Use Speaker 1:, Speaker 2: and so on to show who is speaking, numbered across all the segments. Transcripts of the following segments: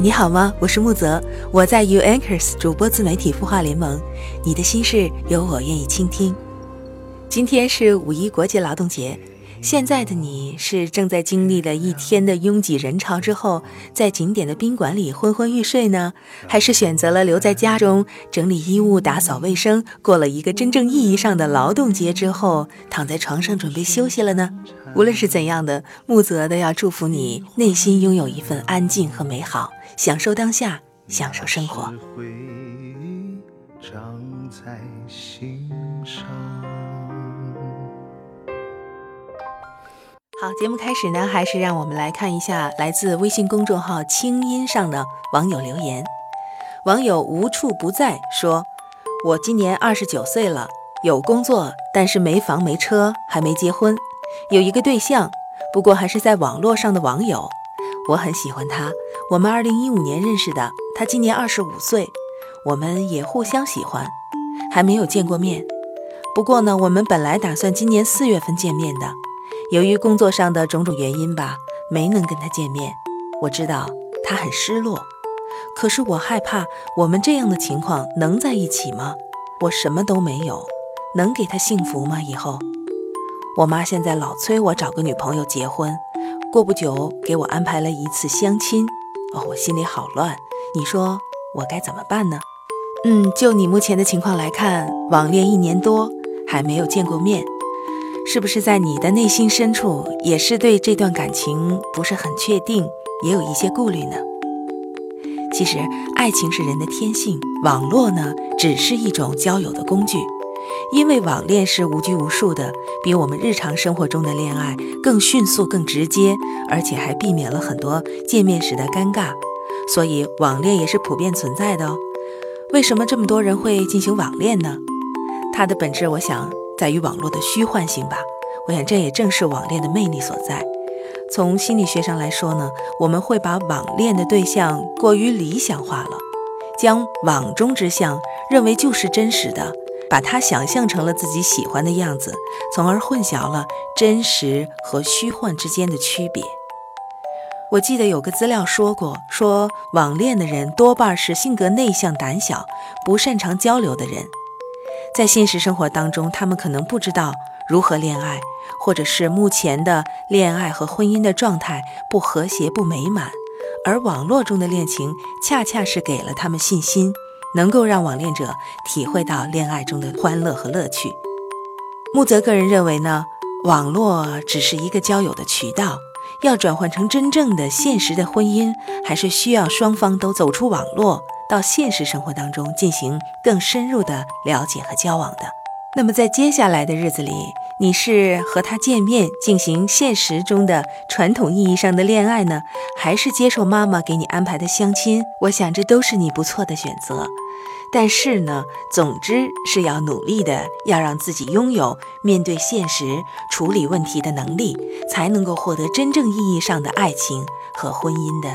Speaker 1: 你好吗？我是木泽，我在 U Anchors 主播自媒体孵化联盟。你的心事有我愿意倾听。今天是五一国际劳动节，现在的你是正在经历了一天的拥挤人潮之后，在景点的宾馆里昏昏欲睡呢，还是选择了留在家中整理衣物、打扫卫生，过了一个真正意义上的劳动节之后，躺在床上准备休息了呢？无论是怎样的，木泽都要祝福你内心拥有一份安静和美好。享受当下，享受生活。好，节目开始呢，还是让我们来看一下来自微信公众号“清音”上的网友留言。网友无处不在说：“我今年二十九岁了，有工作，但是没房没车，还没结婚，有一个对象，不过还是在网络上的网友。我很喜欢他。”我们二零一五年认识的，他今年二十五岁，我们也互相喜欢，还没有见过面。不过呢，我们本来打算今年四月份见面的，由于工作上的种种原因吧，没能跟他见面。我知道他很失落，可是我害怕我们这样的情况能在一起吗？我什么都没有，能给他幸福吗？以后，我妈现在老催我找个女朋友结婚，过不久给我安排了一次相亲。哦，我心里好乱，你说我该怎么办呢？嗯，就你目前的情况来看，网恋一年多还没有见过面，是不是在你的内心深处也是对这段感情不是很确定，也有一些顾虑呢？其实，爱情是人的天性，网络呢只是一种交友的工具，因为网恋是无拘无束的，比我们日常生活中的恋爱更迅速、更直接。而且还避免了很多见面时的尴尬，所以网恋也是普遍存在的哦。为什么这么多人会进行网恋呢？它的本质，我想在于网络的虚幻性吧。我想这也正是网恋的魅力所在。从心理学上来说呢，我们会把网恋的对象过于理想化了，将网中之相认为就是真实的。把它想象成了自己喜欢的样子，从而混淆了真实和虚幻之间的区别。我记得有个资料说过，说网恋的人多半是性格内向、胆小、不擅长交流的人，在现实生活当中，他们可能不知道如何恋爱，或者是目前的恋爱和婚姻的状态不和谐、不美满，而网络中的恋情恰恰是给了他们信心。能够让网恋者体会到恋爱中的欢乐和乐趣。木泽个人认为呢，网络只是一个交友的渠道，要转换成真正的现实的婚姻，还是需要双方都走出网络，到现实生活当中进行更深入的了解和交往的。那么在接下来的日子里，你是和他见面进行现实中的传统意义上的恋爱呢，还是接受妈妈给你安排的相亲？我想这都是你不错的选择。但是呢，总之是要努力的，要让自己拥有面对现实、处理问题的能力，才能够获得真正意义上的爱情和婚姻的。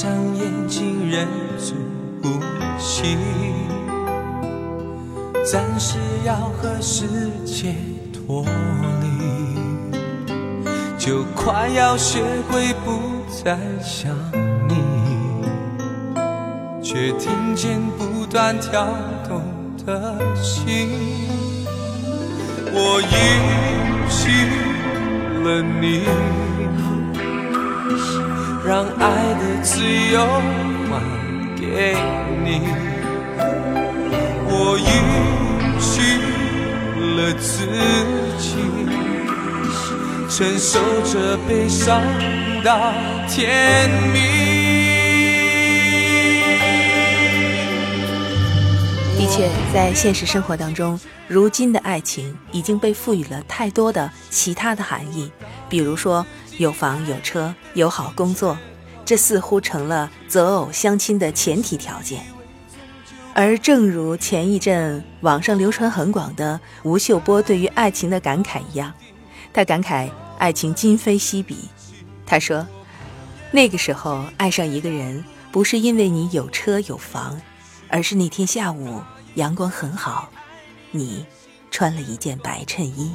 Speaker 2: 闭上眼睛，忍住呼吸，暂时要和世界脱离，就快要学会不再想你，却听见不断跳动的心，我遗弃了你。让爱的自由还给你。我允许。了自己，承受着悲伤到天明。
Speaker 1: 的确，在现实生活当中，如今的爱情已经被赋予了太多的其他的含义，比如说有房有车有好工作，这似乎成了择偶相亲的前提条件。而正如前一阵网上流传很广的吴秀波对于爱情的感慨一样，他感慨爱情今非昔比。他说：“那个时候爱上一个人，不是因为你有车有房，而是那天下午阳光很好，你穿了一件白衬衣。”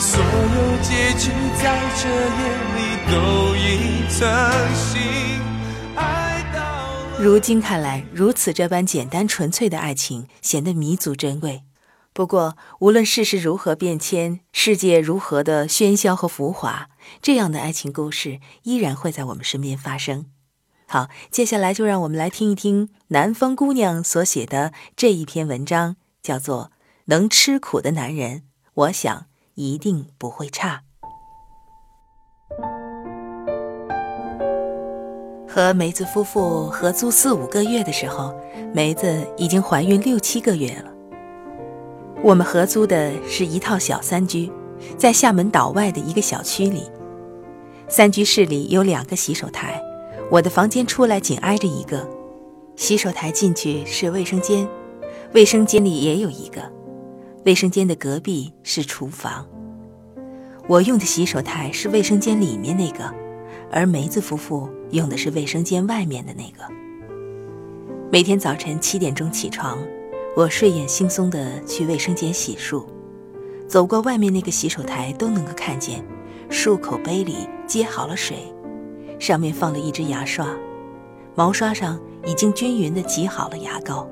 Speaker 2: 所有结局在这夜里都已成型。
Speaker 1: 如今看来，如此这般简单纯粹的爱情显得弥足珍贵。不过，无论世事如何变迁，世界如何的喧嚣和浮华，这样的爱情故事依然会在我们身边发生。好，接下来就让我们来听一听南方姑娘所写的这一篇文章，叫做《能吃苦的男人》，我想一定不会差。和梅子夫妇合租四五个月的时候，梅子已经怀孕六七个月了。我们合租的是一套小三居，在厦门岛外的一个小区里。三居室里有两个洗手台，我的房间出来紧挨着一个，洗手台进去是卫生间，卫生间里也有一个，卫生间的隔壁是厨房。我用的洗手台是卫生间里面那个。而梅子夫妇用的是卫生间外面的那个。每天早晨七点钟起床，我睡眼惺忪地去卫生间洗漱，走过外面那个洗手台都能够看见，漱口杯里接好了水，上面放了一支牙刷，毛刷上已经均匀地挤好了牙膏。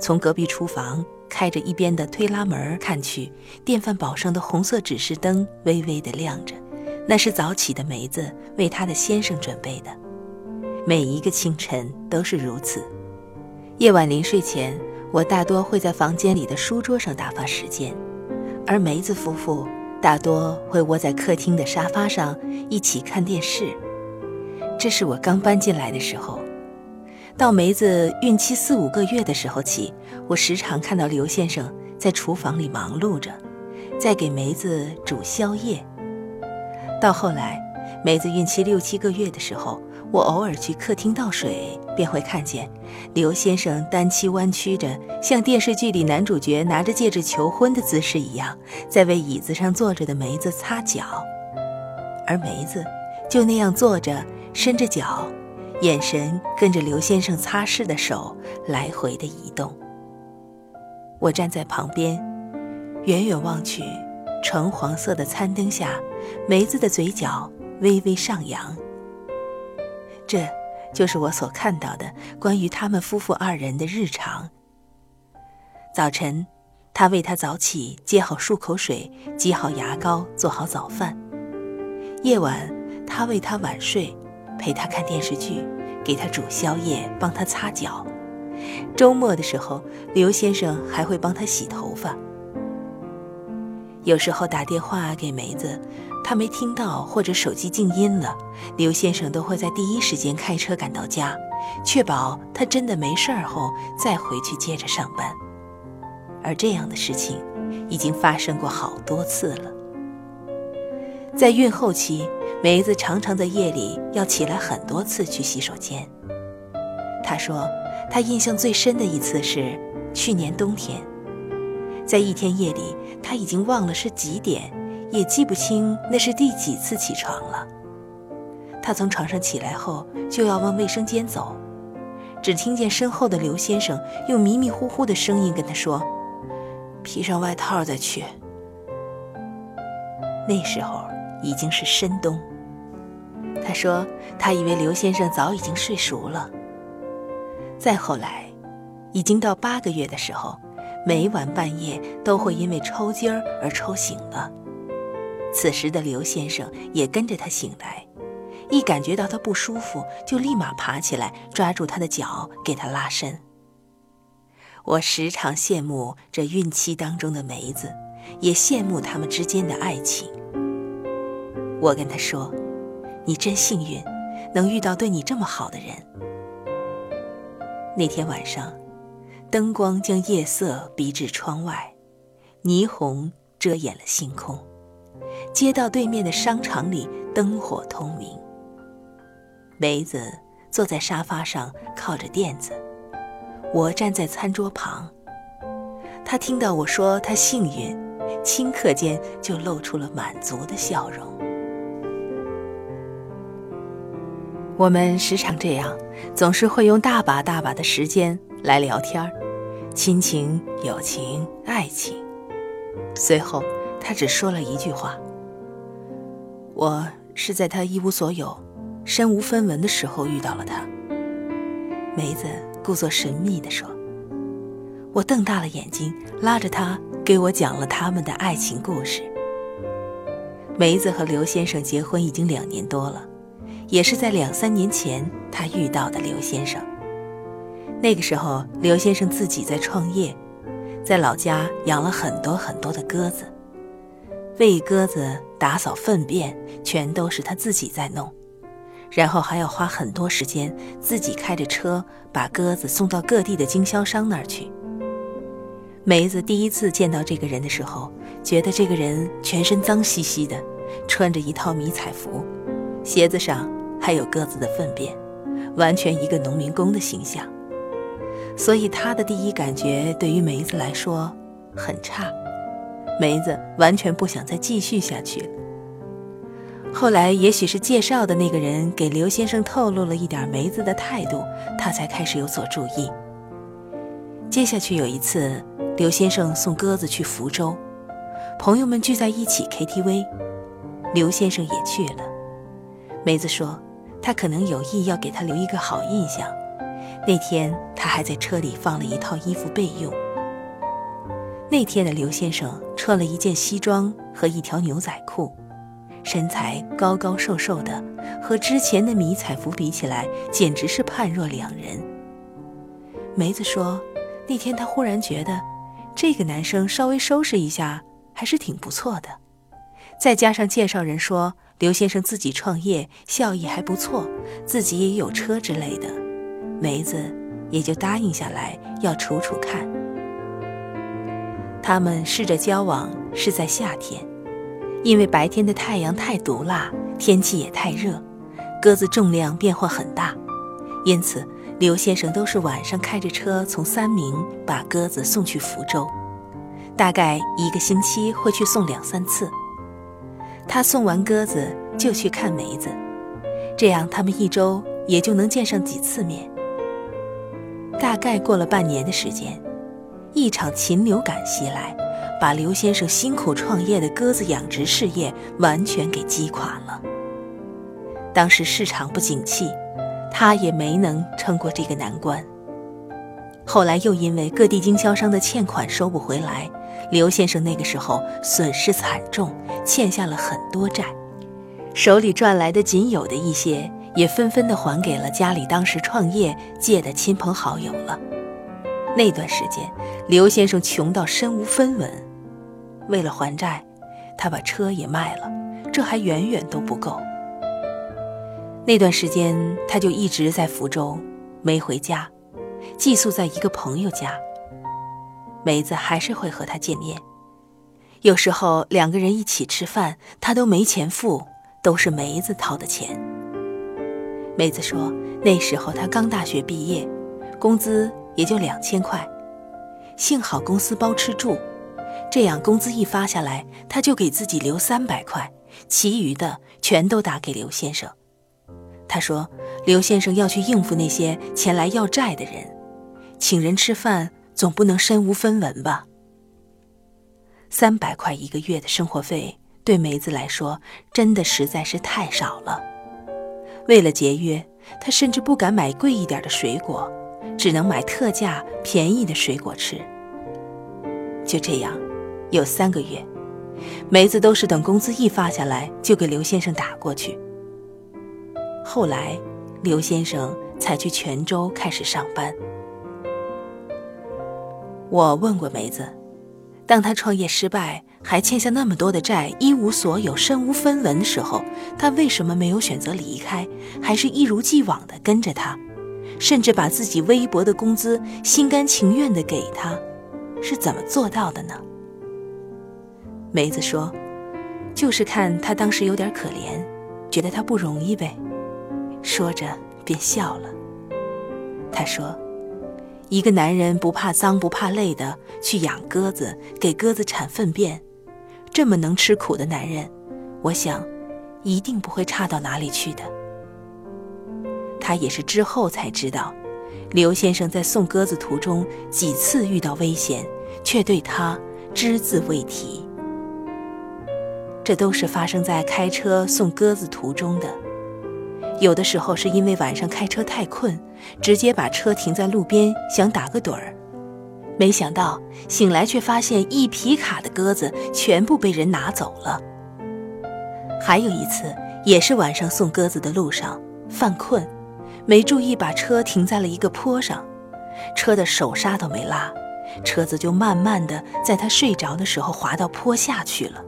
Speaker 1: 从隔壁厨房开着一边的推拉门看去，电饭煲上的红色指示灯微微的亮着。那是早起的梅子为她的先生准备的，每一个清晨都是如此。夜晚临睡前，我大多会在房间里的书桌上打发时间，而梅子夫妇大多会窝在客厅的沙发上一起看电视。这是我刚搬进来的时候，到梅子孕期四五个月的时候起，我时常看到刘先生在厨房里忙碌着，在给梅子煮宵夜。到后来，梅子孕期六七个月的时候，我偶尔去客厅倒水，便会看见刘先生单膝弯曲着，像电视剧里男主角拿着戒指求婚的姿势一样，在为椅子上坐着的梅子擦脚，而梅子就那样坐着，伸着脚，眼神跟着刘先生擦拭的手来回的移动。我站在旁边，远远望去。橙黄色的餐灯下，梅子的嘴角微微上扬。这就是我所看到的关于他们夫妇二人的日常。早晨，他为他早起接好漱口水，挤好牙膏，做好早饭；夜晚，他为他晚睡，陪他看电视剧，给他煮宵夜，帮他擦脚。周末的时候，刘先生还会帮他洗头发。有时候打电话给梅子，她没听到或者手机静音了，刘先生都会在第一时间开车赶到家，确保她真的没事儿后再回去接着上班。而这样的事情已经发生过好多次了。在孕后期，梅子常常在夜里要起来很多次去洗手间。她说，她印象最深的一次是去年冬天。在一天夜里，她已经忘了是几点，也记不清那是第几次起床了。他从床上起来后，就要往卫生间走，只听见身后的刘先生用迷迷糊糊的声音跟他说：“披上外套再去，那时候已经是深冬。他说他以为刘先生早已经睡熟了。再后来，已经到八个月的时候，每晚半夜都会因为抽筋儿而抽醒了。此时的刘先生也跟着他醒来，一感觉到他不舒服，就立马爬起来抓住他的脚给他拉伸。我时常羡慕这孕期当中的梅子，也羡慕他们之间的爱情。我跟他说：“你真幸运，能遇到对你这么好的人。”那天晚上，灯光将夜色逼至窗外，霓虹遮掩了星空。街道对面的商场里灯火通明。梅子坐在沙发上靠着垫子，我站在餐桌旁。他听到我说他幸运，顷刻间就露出了满足的笑容。我们时常这样，总是会用大把大把的时间来聊天儿，亲情、友情、爱情。随后，他只说了一句话：“我是在他一无所有、身无分文的时候遇到了他。”梅子故作神秘地说。我瞪大了眼睛，拉着他给我讲了他们的爱情故事。梅子和刘先生结婚已经两年多了。也是在两三年前，他遇到的刘先生。那个时候，刘先生自己在创业，在老家养了很多很多的鸽子，喂鸽子、打扫粪便，全都是他自己在弄，然后还要花很多时间自己开着车把鸽子送到各地的经销商那儿去。梅子第一次见到这个人的时候，觉得这个人全身脏兮兮的，穿着一套迷彩服，鞋子上。还有鸽子的粪便，完全一个农民工的形象。所以他的第一感觉对于梅子来说很差，梅子完全不想再继续下去了。后来也许是介绍的那个人给刘先生透露了一点梅子的态度，他才开始有所注意。接下去有一次，刘先生送鸽子去福州，朋友们聚在一起 KTV，刘先生也去了。梅子说。他可能有意要给他留一个好印象。那天他还在车里放了一套衣服备用。那天的刘先生穿了一件西装和一条牛仔裤，身材高高瘦瘦的，和之前的迷彩服比起来，简直是判若两人。梅子说，那天她忽然觉得，这个男生稍微收拾一下还是挺不错的，再加上介绍人说。刘先生自己创业，效益还不错，自己也有车之类的，梅子也就答应下来要处处看。他们试着交往是在夏天，因为白天的太阳太毒辣，天气也太热，鸽子重量变化很大，因此刘先生都是晚上开着车从三明把鸽子送去福州，大概一个星期会去送两三次。他送完鸽子就去看梅子，这样他们一周也就能见上几次面。大概过了半年的时间，一场禽流感袭来，把刘先生辛苦创业的鸽子养殖事业完全给击垮了。当时市场不景气，他也没能撑过这个难关。后来又因为各地经销商的欠款收不回来。刘先生那个时候损失惨重，欠下了很多债，手里赚来的仅有的一些，也纷纷的还给了家里当时创业借的亲朋好友了。那段时间，刘先生穷到身无分文，为了还债，他把车也卖了，这还远远都不够。那段时间，他就一直在福州，没回家，寄宿在一个朋友家。梅子还是会和他见面，有时候两个人一起吃饭，他都没钱付，都是梅子掏的钱。梅子说，那时候他刚大学毕业，工资也就两千块，幸好公司包吃住，这样工资一发下来，他就给自己留三百块，其余的全都打给刘先生。他说，刘先生要去应付那些前来要债的人，请人吃饭。总不能身无分文吧？三百块一个月的生活费对梅子来说真的实在是太少了。为了节约，她甚至不敢买贵一点的水果，只能买特价便宜的水果吃。就这样，有三个月，梅子都是等工资一发下来就给刘先生打过去。后来，刘先生才去泉州开始上班。我问过梅子，当他创业失败，还欠下那么多的债，一无所有，身无分文的时候，他为什么没有选择离开，还是一如既往的跟着他，甚至把自己微薄的工资心甘情愿的给他，是怎么做到的呢？梅子说：“就是看他当时有点可怜，觉得他不容易呗。”说着便笑了。他说。一个男人不怕脏不怕累的去养鸽子，给鸽子产粪便，这么能吃苦的男人，我想，一定不会差到哪里去的。他也是之后才知道，刘先生在送鸽子途中几次遇到危险，却对他只字未提。这都是发生在开车送鸽子途中的。有的时候是因为晚上开车太困，直接把车停在路边想打个盹儿，没想到醒来却发现一皮卡的鸽子全部被人拿走了。还有一次也是晚上送鸽子的路上犯困，没注意把车停在了一个坡上，车的手刹都没拉，车子就慢慢的在他睡着的时候滑到坡下去了。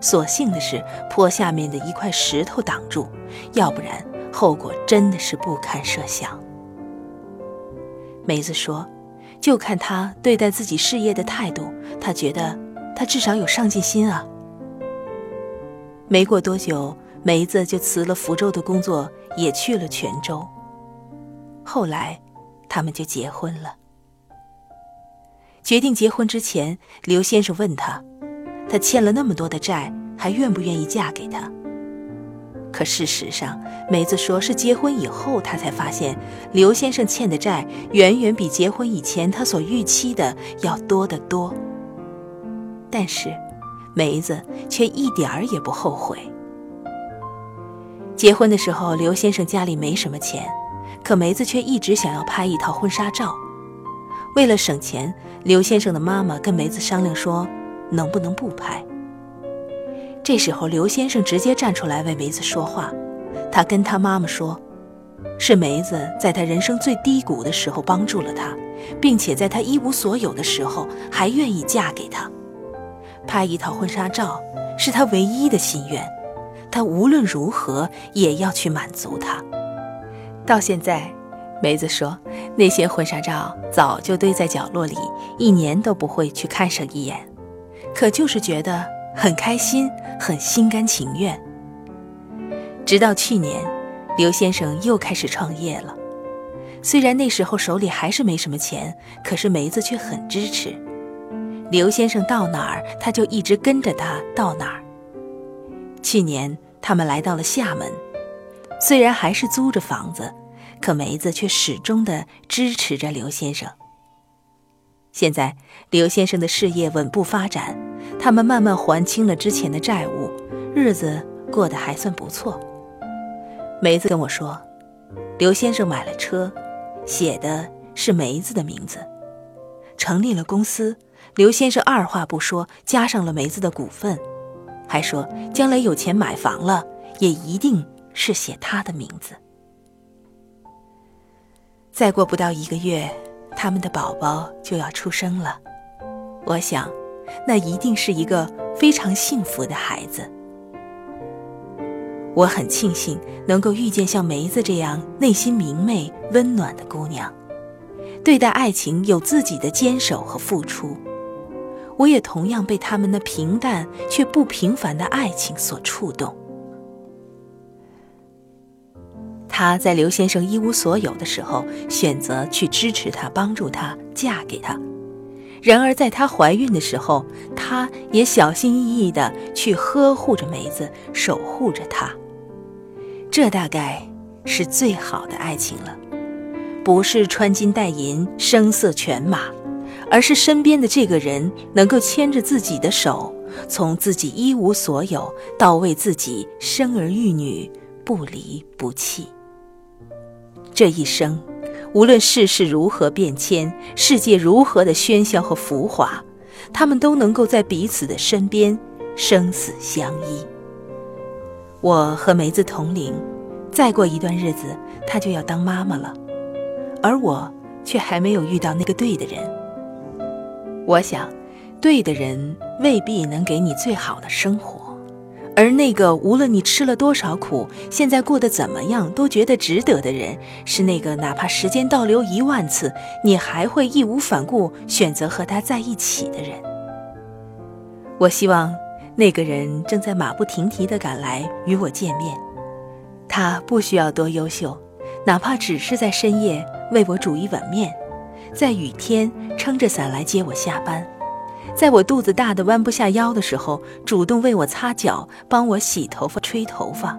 Speaker 1: 所幸的是，坡下面的一块石头挡住，要不然后果真的是不堪设想。梅子说：“就看他对待自己事业的态度，他觉得他至少有上进心啊。”没过多久，梅子就辞了福州的工作，也去了泉州。后来，他们就结婚了。决定结婚之前，刘先生问他。他欠了那么多的债，还愿不愿意嫁给他？可事实上，梅子说是结婚以后，她才发现刘先生欠的债远远比结婚以前他所预期的要多得多。但是，梅子却一点儿也不后悔。结婚的时候，刘先生家里没什么钱，可梅子却一直想要拍一套婚纱照。为了省钱，刘先生的妈妈跟梅子商量说。能不能不拍？这时候，刘先生直接站出来为梅子说话。他跟他妈妈说：“是梅子在他人生最低谷的时候帮助了他，并且在他一无所有的时候还愿意嫁给他。拍一套婚纱照是他唯一的心愿，他无论如何也要去满足他。”到现在，梅子说那些婚纱照早就堆在角落里，一年都不会去看上一眼。可就是觉得很开心，很心甘情愿。直到去年，刘先生又开始创业了。虽然那时候手里还是没什么钱，可是梅子却很支持。刘先生到哪儿，他就一直跟着他到哪儿。去年他们来到了厦门，虽然还是租着房子，可梅子却始终的支持着刘先生。现在，刘先生的事业稳步发展，他们慢慢还清了之前的债务，日子过得还算不错。梅子跟我说，刘先生买了车，写的是梅子的名字，成立了公司。刘先生二话不说，加上了梅子的股份，还说将来有钱买房了，也一定是写他的名字。再过不到一个月。他们的宝宝就要出生了，我想，那一定是一个非常幸福的孩子。我很庆幸能够遇见像梅子这样内心明媚、温暖的姑娘，对待爱情有自己的坚守和付出。我也同样被他们那平淡却不平凡的爱情所触动。她在刘先生一无所有的时候，选择去支持他、帮助他、嫁给他；然而，在她怀孕的时候，她也小心翼翼地去呵护着梅子，守护着她。这大概是最好的爱情了，不是穿金戴银、声色犬马，而是身边的这个人能够牵着自己的手，从自己一无所有到为自己生儿育女，不离不弃。这一生，无论世事如何变迁，世界如何的喧嚣和浮华，他们都能够在彼此的身边，生死相依。我和梅子同龄，再过一段日子，她就要当妈妈了，而我却还没有遇到那个对的人。我想，对的人未必能给你最好的生活，而那个无论你吃了多少苦，现在过得怎么样都觉得值得的人，是那个哪怕时间倒流一万次，你还会义无反顾选择和他在一起的人。我希望。那个人正在马不停蹄地赶来与我见面，他不需要多优秀，哪怕只是在深夜为我煮一碗面，在雨天撑着伞来接我下班，在我肚子大的弯不下腰的时候主动为我擦脚、帮我洗头发、吹头发。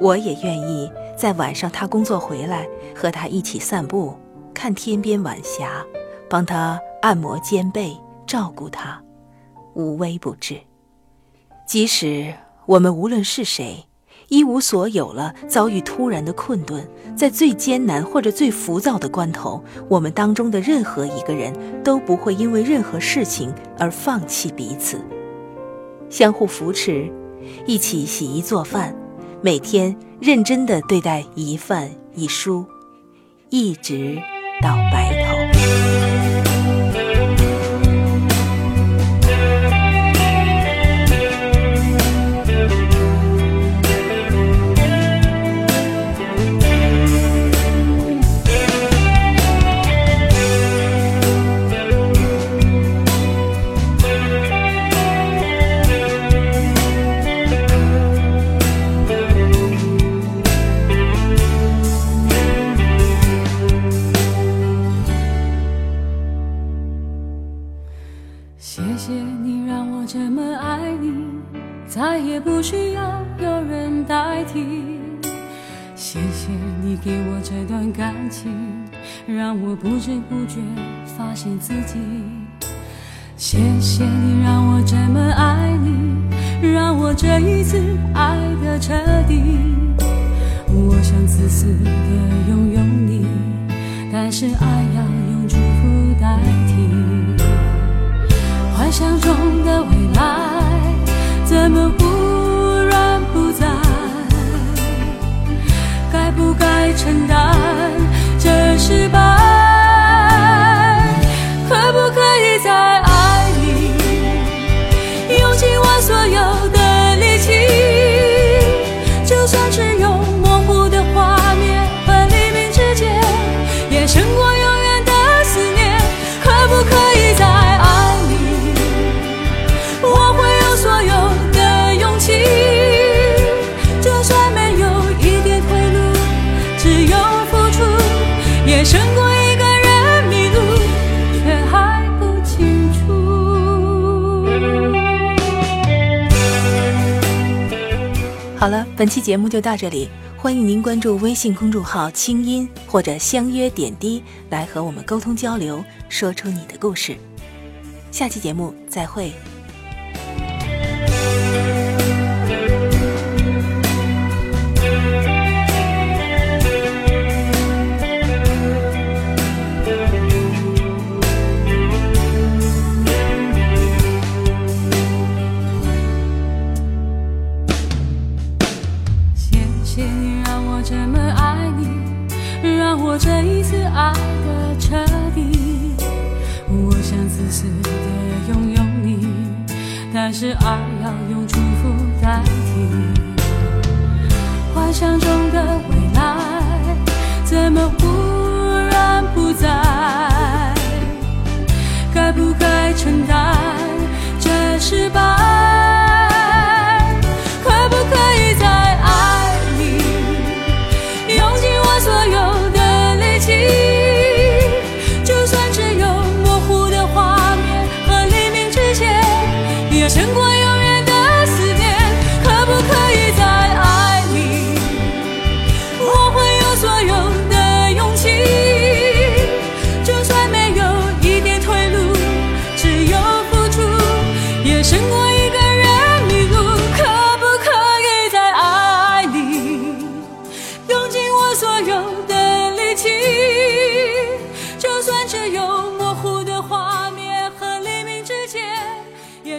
Speaker 1: 我也愿意在晚上他工作回来和他一起散步，看天边晚霞，帮他按摩肩背，照顾他。无微不至。即使我们无论是谁，一无所有了，遭遇突然的困顿，在最艰难或者最浮躁的关头，我们当中的任何一个人都不会因为任何事情而放弃彼此，相互扶持，一起洗衣做饭，每天认真的对待一饭一书，一直到白
Speaker 3: 中的未来，怎么忽然不在？该不该承担
Speaker 1: 好了，本期节目就到这里，欢迎您关注微信公众号“清音”或者“相约点滴”来和我们沟通交流，说出你的故事。下期节目再会。爱的
Speaker 3: 彻底。我想自私的拥有你，但是爱要用祝福代替。幻想中的未来，怎么？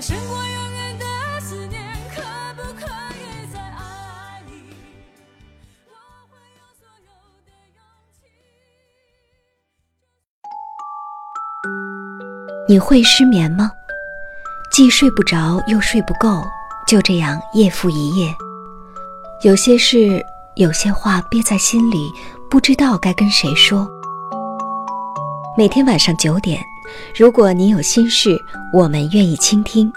Speaker 3: 胜过永远的思念。可不可以再爱你，我会用所有的勇气？
Speaker 4: 你会失眠吗？既睡不着又睡不够，就这样夜复一夜。有些事，有些话憋在心里，不知道该跟谁说。每天晚上九点，如果你有心事，我们愿意倾听。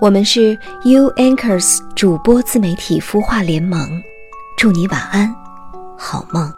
Speaker 4: 我们是 U Anchors 主播自媒体孵化联盟，祝你晚安，好梦。